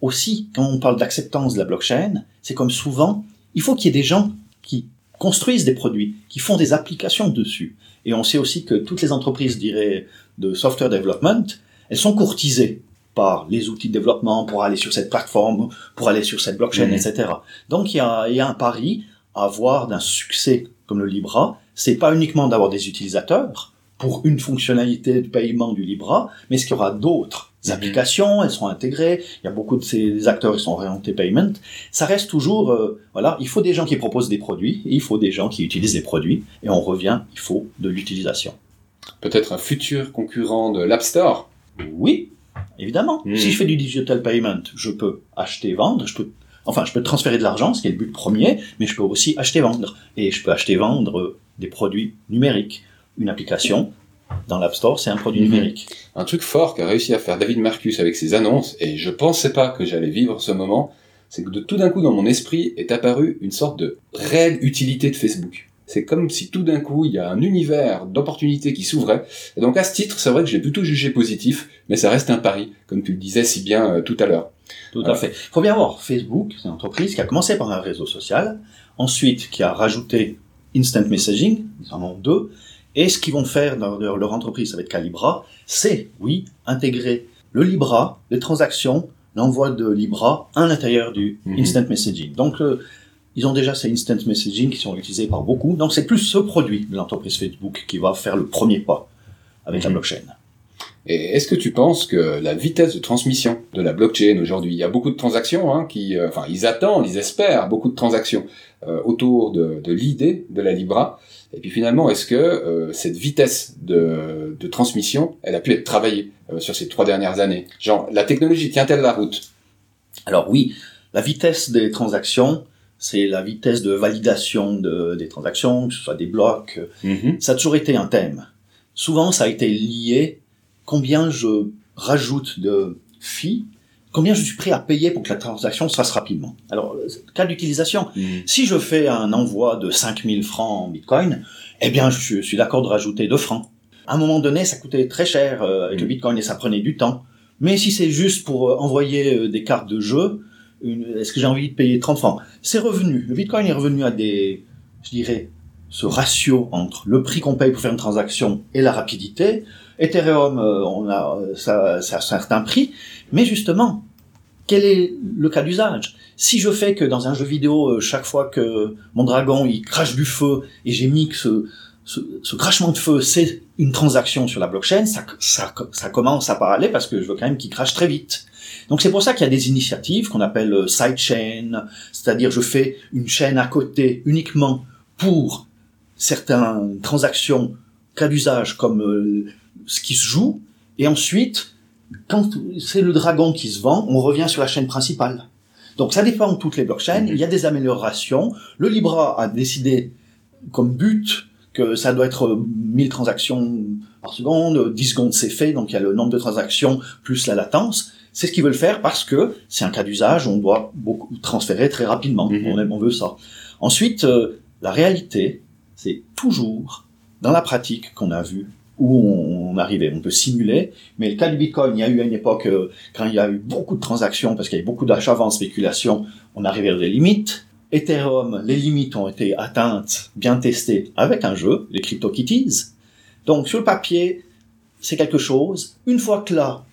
aussi quand on parle d'acceptance de la blockchain, c'est comme souvent, il faut qu'il y ait des gens qui construisent des produits, qui font des applications dessus. Et on sait aussi que toutes les entreprises, je dirais, de software development, elles sont courtisées par les outils de développement pour aller sur cette plateforme, pour aller sur cette blockchain, Mhm. etc. Donc il y a, y a un pari à avoir d'un succès comme le Libra. C'est pas uniquement d'avoir des utilisateurs pour une fonctionnalité de paiement du Libra, mais ce qu'il y aura d'autres Mhm. applications, elles sont intégrées. Il y a beaucoup de ces acteurs qui sont orientés payment. Ça reste toujours, euh, voilà, il faut des gens qui proposent des produits et il faut des gens qui utilisent des produits. Et on revient, il faut de l'utilisation. Peut-être un futur concurrent de l'App Store? Oui, évidemment. Mhm. Si je fais du digital payment, je peux acheter, vendre, je peux, enfin, je peux transférer de l'argent, ce qui est le but premier, mais je peux aussi acheter, vendre. Et je peux acheter, vendre euh, des produits numériques. Une application, dans l'App Store, c'est un produit Mhm. numérique. Un truc fort qu'a réussi à faire David Marcus avec ses annonces, et je pensais pas que j'allais vivre ce moment, c'est que de tout d'un coup dans mon esprit est apparue une sorte de réelle utilité de Facebook. C'est comme si tout d'un coup il y a un univers d'opportunités qui s'ouvrait. Et donc à ce titre, c'est vrai que j'ai plutôt jugé positif, mais ça reste un pari, comme tu le disais si bien euh, tout à l'heure. Tout à Voilà. fait. Il faut bien voir, Facebook, c'est une entreprise qui a commencé par un réseau social, ensuite qui a rajouté Instant Messaging, ils en ont deux, et ce qu'ils vont faire dans leur, leur entreprise, être Calibra, c'est, oui, intégrer le Libra, les transactions, l'envoi de Libra à l'intérieur du Mhm. Instant Messaging. Donc, euh, ils ont déjà ces Instant Messaging qui sont utilisés par beaucoup, donc c'est plus ce produit de l'entreprise Facebook qui va faire le premier pas avec la Mhm. blockchain. Et est-ce que tu penses que la vitesse de transmission de la blockchain aujourd'hui, il y a beaucoup de transactions, hein, qui, euh, enfin, ils attendent, ils espèrent beaucoup de transactions euh, autour de, de l'idée de la Libra. Et puis finalement, est-ce que euh, cette vitesse de, de transmission, elle a pu être travaillée euh, sur ces trois dernières années? Genre, la technologie tient-elle la route? Alors oui, la vitesse des transactions, c'est la vitesse de validation de- des transactions, que ce soit des blocs. Mhm. Ça a toujours été un thème. Souvent, ça a été lié combien je rajoute de fees, combien je suis prêt à payer pour que la transaction se fasse rapidement. Alors, euh, cas d'utilisation, Mhm. si je fais un envoi de 5000 francs en Bitcoin, eh bien, je suis d'accord de rajouter 2 francs. À un moment donné, ça coûtait très cher euh, avec le Mhm. Bitcoin et ça prenait du temps. Mais si c'est juste pour euh, envoyer des cartes de jeu, est-ce que j'ai envie de payer 30 francs? C'est revenu. Le Bitcoin est revenu à des, je dirais, ce ratio entre le prix qu'on paye pour faire une transaction et la rapidité. Ethereum, euh, on a euh, ça, ça prix, mais justement, quel est le cas d'usage? Si je fais que dans un jeu vidéo, euh, chaque fois que mon dragon il crache du feu et j'ai mis que ce, ce, crachement de feu c'est une transaction sur la blockchain, ça, ça, ça commence à parler parce que je veux quand même qu'il crache très vite. Donc c'est pour ça qu'il y a des initiatives qu'on appelle sidechain, c'est-à-dire je fais une chaîne à côté uniquement pour certaines transactions cas d'usage comme ce qui se joue, et ensuite, quand c'est le dragon qui se vend, on revient sur la chaîne principale. Donc ça dépend de toutes les blockchains, il y a des améliorations. Le Libra a décidé comme but que ça doit être euh, 1000 transactions par seconde, 10 secondes c'est fait, donc il y a le nombre de transactions plus la latence. C'est ce qu'ils veulent faire parce que c'est un cas d'usage, on doit beaucoup transférer très rapidement, Mhm. on veut ça. Ensuite, euh, la réalité, c'est toujours dans la pratique qu'on a vu on, arrivait. On peut simuler, mais le cas du Bitcoin, il y a eu à une époque, euh, quand il y a eu beaucoup de transactions, parce qu'il y avait beaucoup d'achats en spéculation, on arrivait à des limites. Ethereum, les limites ont été atteintes, bien testées avec un jeu, les CryptoKitties. Donc sur le papier, c'est quelque chose. Une fois que la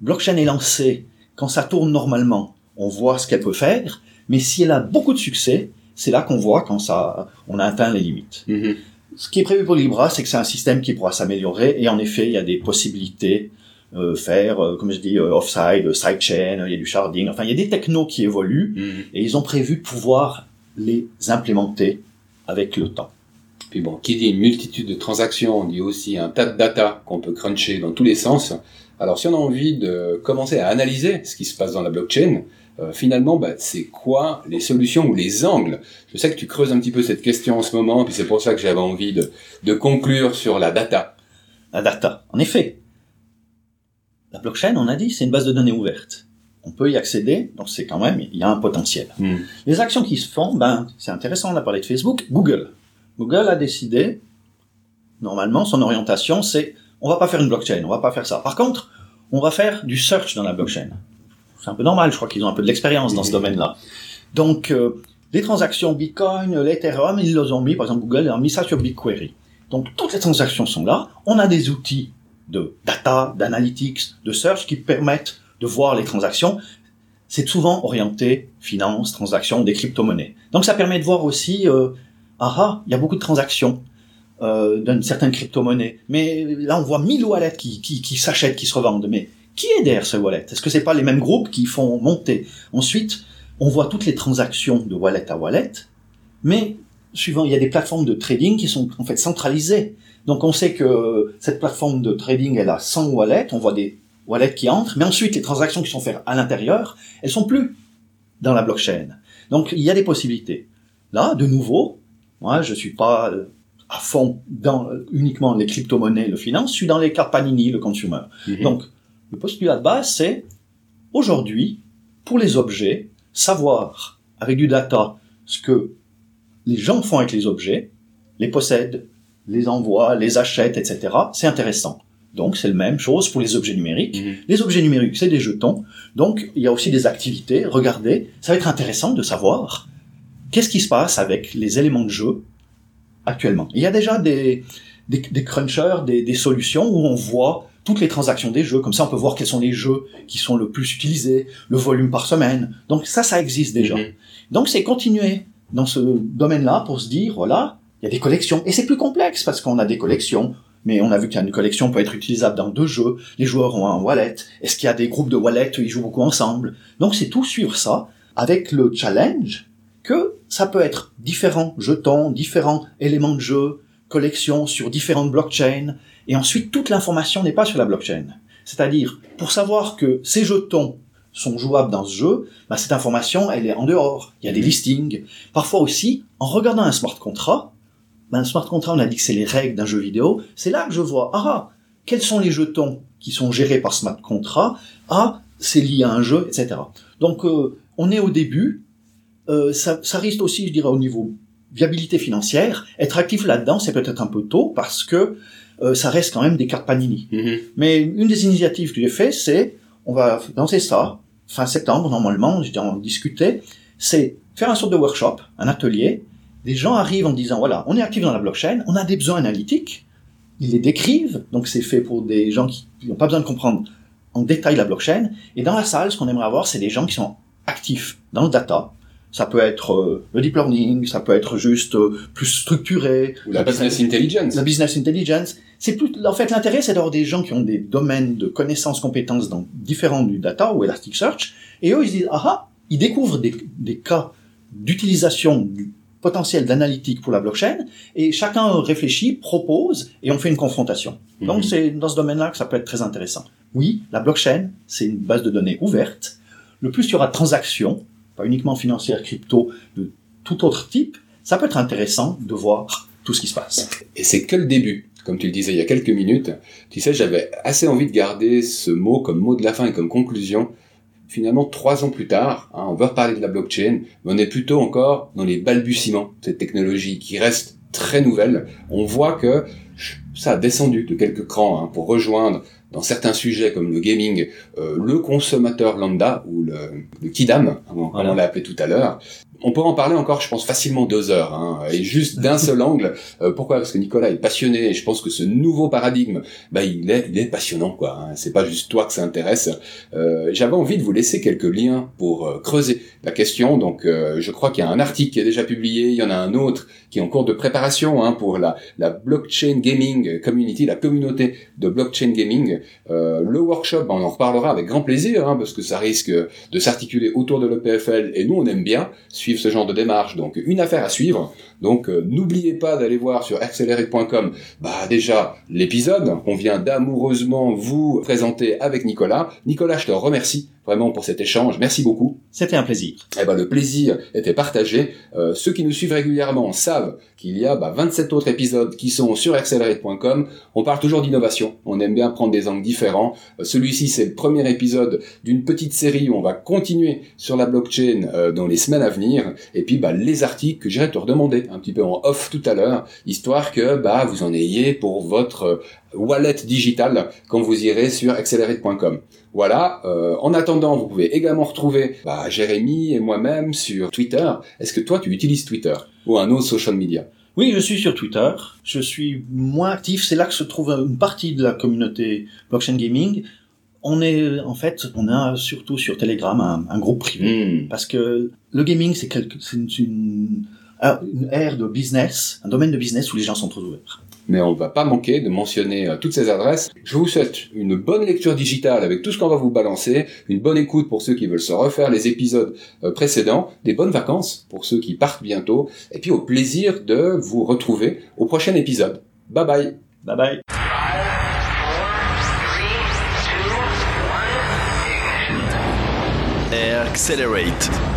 blockchain est lancée, quand ça tourne normalement, on voit ce qu'elle peut faire. Mais si elle a beaucoup de succès, c'est là qu'on voit quand ça, on a atteint les limites. Mhm. Ce qui est prévu pour Libra, c'est que c'est un système qui pourra s'améliorer et en effet, il y a des possibilités euh, faire, euh, comme je dis, euh, offside, euh, sidechain, il y a du sharding, enfin il y a des technos qui évoluent Mhm. et ils ont prévu de pouvoir les implémenter avec le temps. Puis bon, qui dit une multitude de transactions, dit aussi un tas de data qu'on peut cruncher dans tous les sens. Alors si on a envie de commencer à analyser ce qui se passe dans la blockchain, euh, finalement, bah, c'est quoi les solutions ou les angles? Je sais que tu creuses un petit peu cette question en ce moment, puis c'est pour ça que j'avais envie de, de conclure sur la data. La data, en effet. La blockchain, on a dit, c'est une base de données ouverte. On peut y accéder, donc c'est quand même, il y a un potentiel. Hmm. Les actions qui se font, ben, c'est intéressant, on a parlé de Facebook, Google. Google a décidé, normalement, son orientation, c'est, on va pas faire une blockchain, on va pas faire ça. Par contre, on va faire du search dans la blockchain. C'est un peu normal, je crois qu'ils ont un peu de l'expérience dans ce domaine-là. Donc, euh, les transactions Bitcoin, l'Ethereum, ils les ont mis, par exemple Google a mis ça sur BigQuery. Donc, toutes les transactions sont là. On a des outils de data, d'analytics, de search qui permettent de voir les transactions. C'est souvent orienté finance, transactions, des crypto-monnaies. Donc, ça permet de voir aussi, euh, ah ah, il y a beaucoup de transactions euh, d'une certaine crypto-monnaie. Mais là, on voit 1000 wallets qui, qui, qui s'achètent, qui se revendent. Mais qui est derrière ce wallet? Est-ce que c'est pas les mêmes groupes qui font monter? Ensuite, on voit toutes les transactions de wallet à wallet, mais suivant, il y a des plateformes de trading qui sont en fait centralisées. Donc on sait que cette plateforme de trading, elle a 100 wallets, on voit des wallets qui entrent, mais ensuite les transactions qui sont faites à l'intérieur, elles sont plus dans la blockchain. Donc il y a des possibilités. Là, de nouveau, moi je suis pas euh, à fond dans euh, uniquement les crypto-monnaies, le finance, je suis dans les cartes Panini, le consumer. Mhm. Donc le postulat de base, c'est aujourd'hui, pour les objets, savoir avec du data ce que les gens font avec les objets, les possèdent, les envoient, les achètent, etc. C'est intéressant. Donc c'est la même chose pour les objets numériques. Mhm. Les objets numériques, c'est des jetons. Donc il y a aussi des activités. Regardez, ça va être intéressant de savoir qu'est-ce qui se passe avec les éléments de jeu actuellement. Il y a déjà des, des, des crunchers, des, des solutions où on voit toutes les transactions des jeux. Comme ça, on peut voir quels sont les jeux qui sont le plus utilisés, le volume par semaine. Donc ça, ça existe déjà. Mhm. Donc c'est continuer dans ce domaine-là pour se dire, voilà, il y a des collections. Et c'est plus complexe parce qu'on a des collections. Mais on a vu qu'une collection peut être utilisable dans deux jeux. Les joueurs ont un wallet. Est-ce qu'il y a des groupes de wallets où ils jouent beaucoup ensemble? Donc c'est tout sur ça, avec le challenge que ça peut être différents jetons, différents éléments de jeu, collections sur différentes blockchains. Et ensuite, toute l'information n'est pas sur la blockchain. C'est-à-dire, pour savoir que ces jetons sont jouables dans ce jeu, bah, cette information, elle est en dehors. Il y a des listings. Parfois aussi, en regardant un smart contract, ben, un smart contract, on a dit que c'est les règles d'un jeu vidéo. C'est là que je vois, ah, quels sont les jetons qui sont gérés par smart contract Ah, c'est lié à un jeu, etc. Donc, euh, on est au début. Euh, ça, ça risque aussi, je dirais, au niveau viabilité financière. Être actif là-dedans, c'est peut-être un peu tôt parce que euh, ça reste quand même des cartes Panini. Mhm. Mais une des initiatives que j'ai fait, c'est, on va lancer ça, fin septembre, normalement, je en discuter, c'est faire un sorte de workshop, un atelier. Des gens arrivent en disant, voilà, on est actif dans la blockchain, on a des besoins analytiques, ils les décrivent, donc c'est fait pour des gens qui n'ont pas besoin de comprendre en détail la blockchain. Et dans la salle, ce qu'on aimerait avoir, c'est des gens qui sont actifs dans le data. Ça peut être euh, le deep learning, ça peut être juste euh, plus structuré. Ou la business intelligence. la business intelligence, c'est plus, en fait, l'intérêt, c'est d'avoir des gens qui ont des domaines de connaissances, compétences dans, différents du data ou Elasticsearch, et eux, ils se disent, ah ah, ils découvrent des, des cas d'utilisation du potentiel d'analytique pour la blockchain, et chacun réfléchit, propose, et on fait une confrontation. Mhm. Donc, c'est dans ce domaine-là que ça peut être très intéressant. Oui, la blockchain, c'est une base de données ouverte. Le plus il y aura de transactions, pas uniquement financières, crypto, de tout autre type, ça peut être intéressant de voir tout ce qui se passe. Et c'est que le début. Comme tu le disais il y a quelques minutes, tu sais, j'avais assez envie de garder ce mot comme mot de la fin et comme conclusion. Finalement, trois ans plus tard, hein, on veut reparler de la blockchain, mais on est plutôt encore dans les balbutiements de cette technologie qui reste très nouvelle. On voit que ça a descendu de quelques crans hein, pour rejoindre dans certains sujets comme le gaming, euh, le consommateur lambda ou le, le kidam, hein, comme Voilà. on l'a appelé tout à l'heure. On peut en parler encore, je pense, facilement deux heures, hein, et juste d'un seul angle. Euh, pourquoi? Parce que Nicolas est passionné, et je pense que ce nouveau paradigme, bah, il est, passionnant, quoi. Hein. C'est pas juste toi que ça intéresse. Euh, J'avais envie de vous laisser quelques liens pour euh, creuser la question. Donc, euh, je crois qu'il y a un article qui est déjà publié, il y en a un autre qui est en cours de préparation hein, pour la, blockchain gaming community, la communauté de blockchain gaming. Le workshop, on en reparlera avec grand plaisir, hein, parce que ça risque de s'articuler autour de l'EPFL, et nous, on aime bien suivre ce genre de démarche. Donc, une affaire à suivre. Donc, euh, n'oubliez pas d'aller voir sur accelerate.com, bah déjà l'épisode qu'on vient d'amoureusement vous présenter avec Nicolas. Nicolas, je te remercie vraiment pour cet échange. Merci beaucoup. C'était un plaisir. Eh ben, le plaisir était partagé. Euh, ceux qui nous suivent régulièrement savent qu'il y a bah, 27 autres épisodes qui sont sur accelerate.com. On parle toujours d'innovation. On aime bien prendre des angles différents. Euh, celui-ci, c'est le premier épisode d'une petite série où on va continuer sur la blockchain euh, dans les semaines à venir. Et puis, bah, les articles que j'irai te redemander un petit peu en off tout à l'heure, histoire que bah, vous en ayez pour votre wallet digital quand vous irez sur accelerate.com. Voilà. Euh, en attendant, vous pouvez également retrouver bah, Jérémy et moi-même sur Twitter. Est-ce que toi, tu utilises Twitter ou un autre social media? Oui, je suis sur Twitter. Je suis moins actif. C'est là que se trouve une partie de la communauté blockchain gaming. On est en fait, on a surtout sur Telegram un, groupe privé hmm. parce que le gaming c'est une, une, une ère de business, un domaine de business où les gens sont trop ouverts mais on ne va pas manquer de mentionner euh, toutes ces adresses. Je vous souhaite une bonne lecture digitale avec tout ce qu'on va vous balancer, une bonne écoute pour ceux qui veulent se refaire les épisodes euh, précédents, des bonnes vacances pour ceux qui partent bientôt, et puis au plaisir de vous retrouver au prochain épisode. Bye bye. Bye bye. Accelerate